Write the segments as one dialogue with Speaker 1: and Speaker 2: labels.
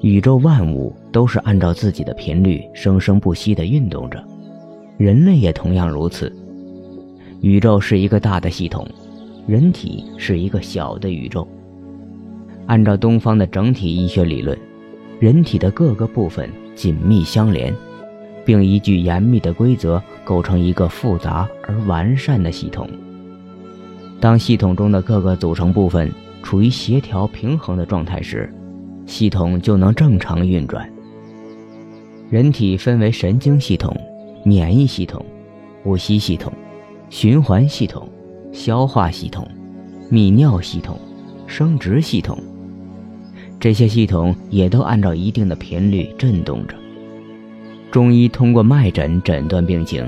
Speaker 1: 宇宙万物都是按照自己的频率生生不息地运动着，人类也同样如此。宇宙是一个大的系统，人体是一个小的宇宙。按照东方的整体医学理论，人体的各个部分紧密相连，并依据严密的规则构成一个复杂而完善的系统。当系统中的各个组成部分处于协调平衡的状态时，系统就能正常运转。人体分为神经系统、免疫系统、呼吸系统、循环系统、消化系统、泌尿系统、生殖系统。这些系统也都按照一定的频率振动着。中医通过脉诊诊断病情，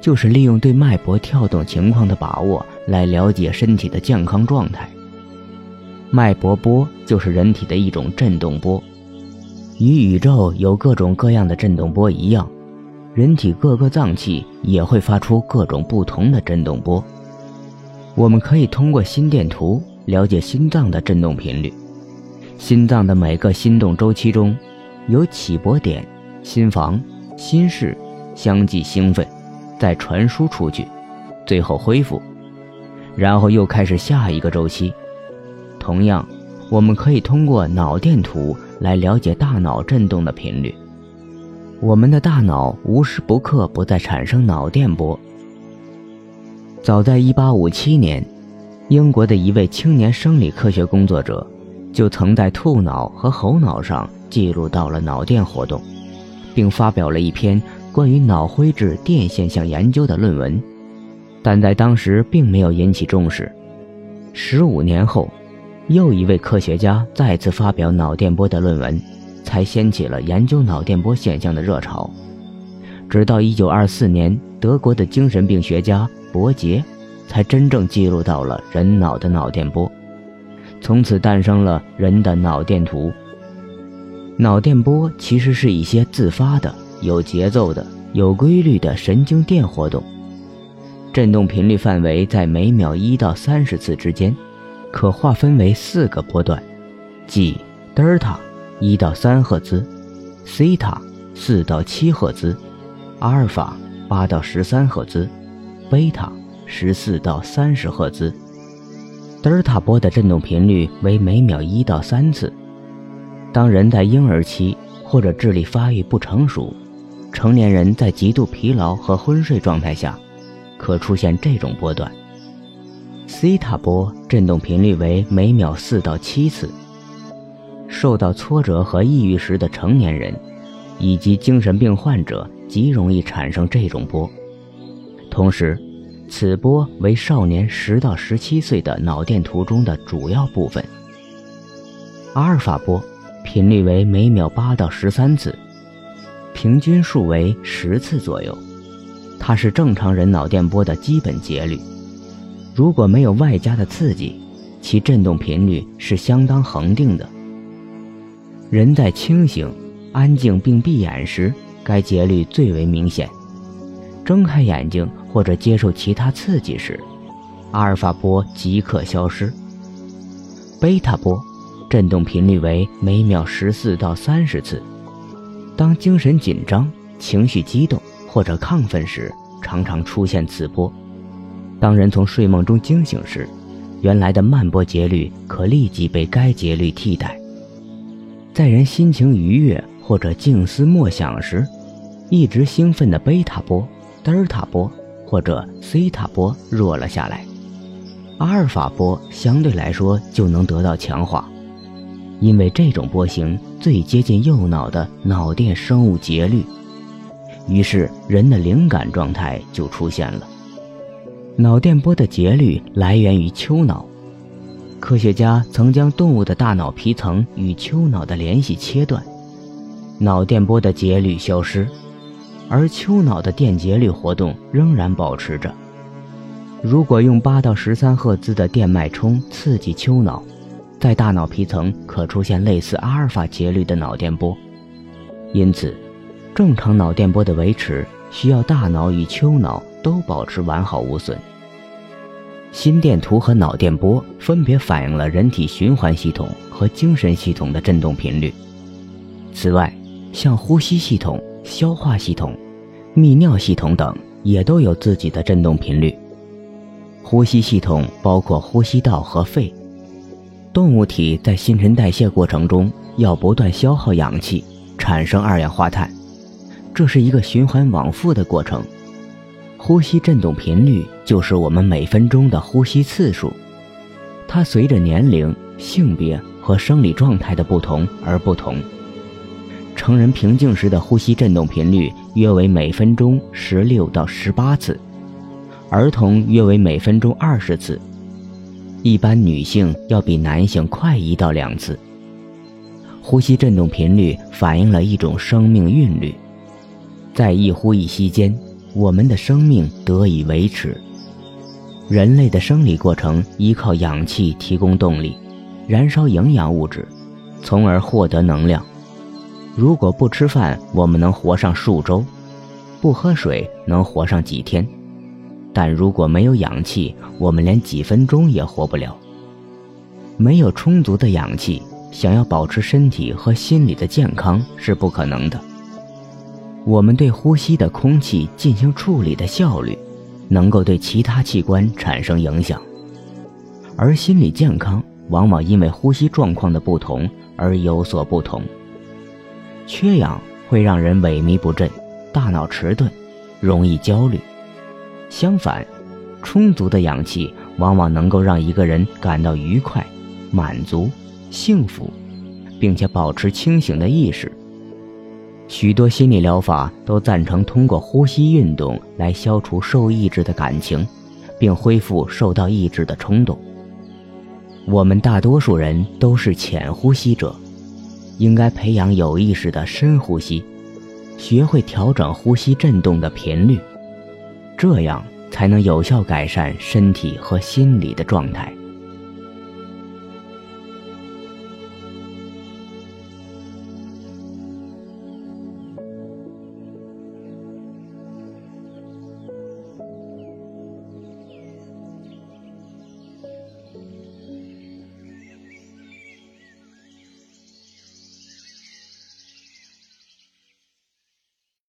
Speaker 1: 就是利用对脉搏跳动情况的把握来了解身体的健康状态。脉搏波就是人体的一种振动波，与宇宙有各种各样的振动波一样，人体各个脏器也会发出各种不同的振动波。我们可以通过心电图了解心脏的振动频率。心脏的每个心动周期中，有起搏点、心房、心室相继兴奋，再传输出去，最后恢复，然后又开始下一个周期。同样，我们可以通过脑电图来了解大脑振动的频率。我们的大脑无时不刻不在产生脑电波。早在1857年，英国的一位青年生理科学工作者，就曾在兔脑和猴脑上记录到了脑电活动，并发表了一篇关于脑灰质电现象研究的论文，但在当时并没有引起重视。十五年后。又一位科学家再次发表脑电波的论文，才掀起了研究脑电波现象的热潮。直到1924年，德国的精神病学家伯杰才真正记录到了人脑的脑电波，从此诞生了人的脑电图。脑电波其实是一些自发的、有节奏的、有规律的神经电活动，振动频率范围在每秒一到三十次之间。可划分为四个波段，即德尔塔一到三赫兹，西塔四到七赫兹，阿尔法八到十三赫兹，贝塔十四到三十赫兹。德尔塔波的振动频率为每秒一到三次。当人在婴儿期或者智力发育不成熟，成年人在极度疲劳和昏睡状态下，可出现这种波段。西塔波振动频率为每秒四到七次。受到挫折和抑郁时的成年人，以及精神病患者极容易产生这种波。同时，此波为少年十到十七岁的脑电图中的主要部分。阿尔法波频率为每秒八到十三次，平均数为十次左右。它是正常人脑电波的基本节律。如果没有外加的刺激，其振动频率是相当恒定的。人在清醒、安静并闭眼时，该节律最为明显；睁开眼睛或者接受其他刺激时，阿尔法波即刻消失。贝塔波振动频率为每秒十四到三十次。当精神紧张、情绪激动或者亢奋时，常常出现此波。当人从睡梦中惊醒时，原来的慢波节律可立即被该节律替代。在人心情愉悦或者静思默想时，一直兴奋的贝塔波、德尔塔波或者西塔波弱了下来，阿尔法波相对来说就能得到强化，因为这种波形最接近右脑的脑电生物节律，于是人的灵感状态就出现了。脑电波的节律来源于丘脑，科学家曾将动物的大脑皮层与丘脑的联系切断，脑电波的节律消失，而丘脑的电节律活动仍然保持着。如果用八到十三赫兹的电脉冲刺激丘脑，在大脑皮层可出现类似阿尔法节律的脑电波。因此，正常脑电波的维持需要大脑与丘脑都保持完好无损。心电图和脑电波分别反映了人体循环系统和精神系统的振动频率。此外，像呼吸系统、消化系统、泌尿系统等，也都有自己的振动频率。呼吸系统包括呼吸道和肺。动物体在新陈代谢过程中要不断消耗氧气，产生二氧化碳，这是一个循环往复的过程。呼吸振动频率就是我们每分钟的呼吸次数，它随着年龄、性别和生理状态的不同而不同。成人平静时的呼吸振动频率约为每分钟十六到十八次，儿童约为每分钟二十次。一般女性要比男性快一到两次。呼吸振动频率反映了一种生命韵律，在一呼一吸间，我们的生命得以维持。人类的生理过程依靠氧气提供动力，燃烧营养物质，从而获得能量。如果不吃饭，我们能活上数周；不喝水，能活上几天。但如果没有氧气，我们连几分钟也活不了。没有充足的氧气，想要保持身体和心理的健康是不可能的。我们对呼吸的空气进行处理的效率，能够对其他器官产生影响，而心理健康往往因为呼吸状况的不同而有所不同。缺氧会让人萎靡不振，大脑迟钝，容易焦虑。相反，充足的氧气往往能够让一个人感到愉快、满足、幸福，并且保持清醒的意识。许多心理疗法都赞成通过呼吸运动来消除受抑制的感情，并恢复受到抑制的冲动。我们大多数人都是浅呼吸者，应该培养有意识的深呼吸，学会调整呼吸振动的频率。这样才能有效改善身体和心理的状态。